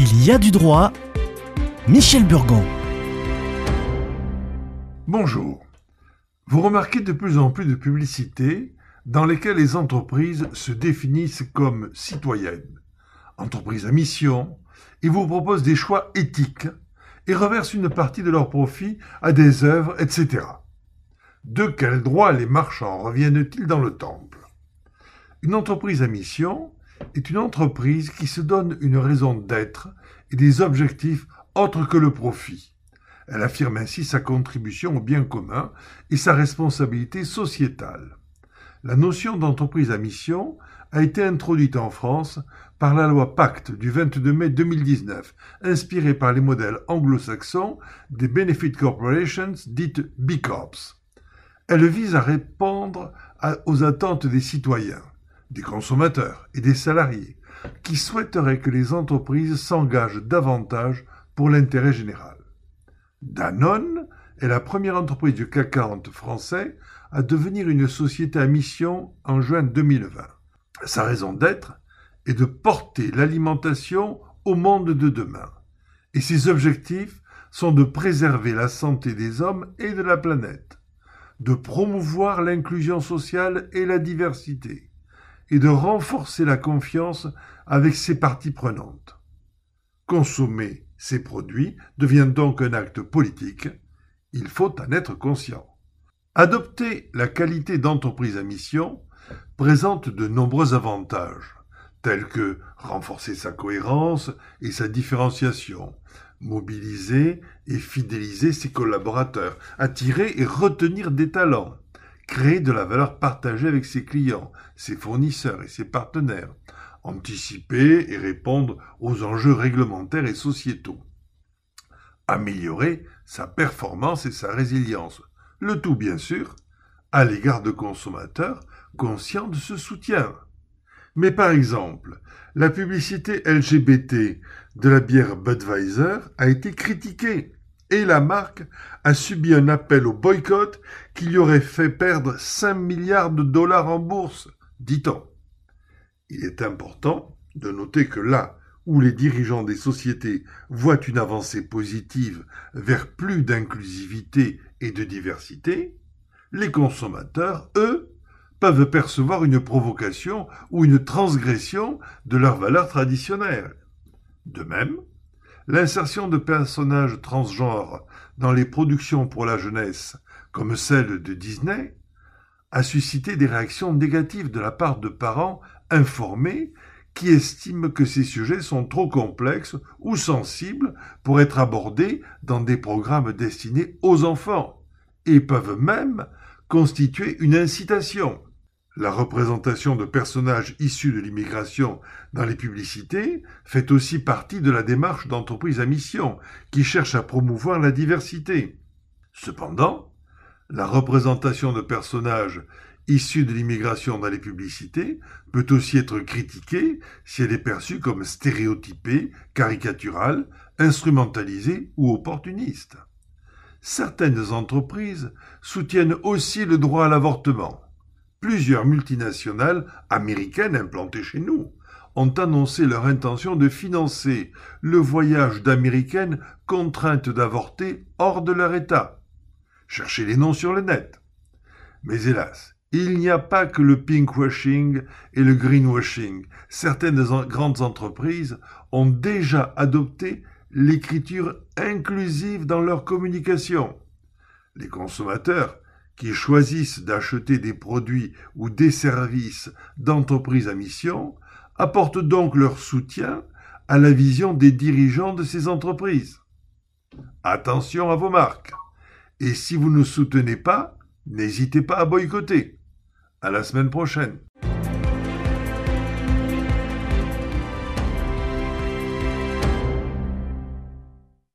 Il y a du droit. Michel Burgon. Bonjour. Vous remarquez de plus en plus de publicités dans lesquelles les entreprises se définissent comme citoyennes, entreprises à mission, et vous proposent des choix éthiques et reversent une partie de leurs profits à des œuvres, etc. De quel droit les marchands reviennent-ils dans le temple? Une entreprise à mission est une entreprise qui se donne une raison d'être et des objectifs autres que le profit. Elle affirme ainsi sa contribution au bien commun et sa responsabilité sociétale. La notion d'entreprise à mission a été introduite en France par la loi Pacte du 22 mai 2019, inspirée par les modèles anglo-saxons des Benefit Corporations dites B Corps. Elle vise à répondre aux attentes des citoyens, des consommateurs et des salariés qui souhaiteraient que les entreprises s'engagent davantage pour l'intérêt général. Danone est la première entreprise du CAC 40 français à devenir une société à mission en juin 2020. Sa raison d'être est de porter l'alimentation au monde de demain. Et ses objectifs sont de préserver la santé des hommes et de la planète, de promouvoir l'inclusion sociale et la diversité, et de renforcer la confiance avec ses parties prenantes. Consommer ces produits devient donc un acte politique. Il faut en être conscient. Adopter la qualité d'entreprise à mission présente de nombreux avantages, tels que renforcer sa cohérence et sa différenciation, mobiliser et fidéliser ses collaborateurs, attirer et retenir des talents, créer de la valeur partagée avec ses clients, ses fournisseurs et ses partenaires, anticiper et répondre aux enjeux réglementaires et sociétaux, améliorer sa performance et sa résilience, le tout bien sûr à l'égard de consommateurs conscients de ce soutien. Mais par exemple, la publicité LGBT de la bière Budweiser a été critiquée et la marque a subi un appel au boycott qui lui aurait fait perdre 5 milliards de dollars en bourse, dit-on. Il est important de noter que là où les dirigeants des sociétés voient une avancée positive vers plus d'inclusivité et de diversité, les consommateurs, eux, peuvent percevoir une provocation ou une transgression de leurs valeurs traditionnelles. De même, l'insertion de personnages transgenres dans les productions pour la jeunesse, comme celle de Disney, a suscité des réactions négatives de la part de parents informés qui estiment que ces sujets sont trop complexes ou sensibles pour être abordés dans des programmes destinés aux enfants et peuvent même constituer une incitation. La représentation de personnages issus de l'immigration dans les publicités fait aussi partie de la démarche d'entreprise à mission qui cherche à promouvoir la diversité. Cependant, la représentation de personnages issus de l'immigration dans les publicités peut aussi être critiquée si elle est perçue comme stéréotypée, caricaturale, instrumentalisée ou opportuniste. Certaines entreprises soutiennent aussi le droit à l'avortement. Plusieurs multinationales américaines implantées chez nous ont annoncé leur intention de financer le voyage d'Américaines contraintes d'avorter hors de leur État. Cherchez les noms sur le net. Mais hélas, il n'y a pas que le pinkwashing et le greenwashing. Certaines grandes entreprises ont déjà adopté l'écriture inclusive dans leur communication. Les consommateurs qui choisissent d'acheter des produits ou des services d'entreprises à mission apportent donc leur soutien à la vision des dirigeants de ces entreprises. Attention à vos marques. Et si vous ne soutenez pas, n'hésitez pas à boycotter. À la semaine prochaine.